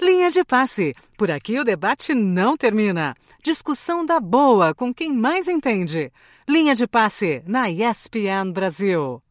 Linha de passe. Por aqui o debate não termina. Discussão da boa com quem mais entende. Linha de passe na ESPN Brasil.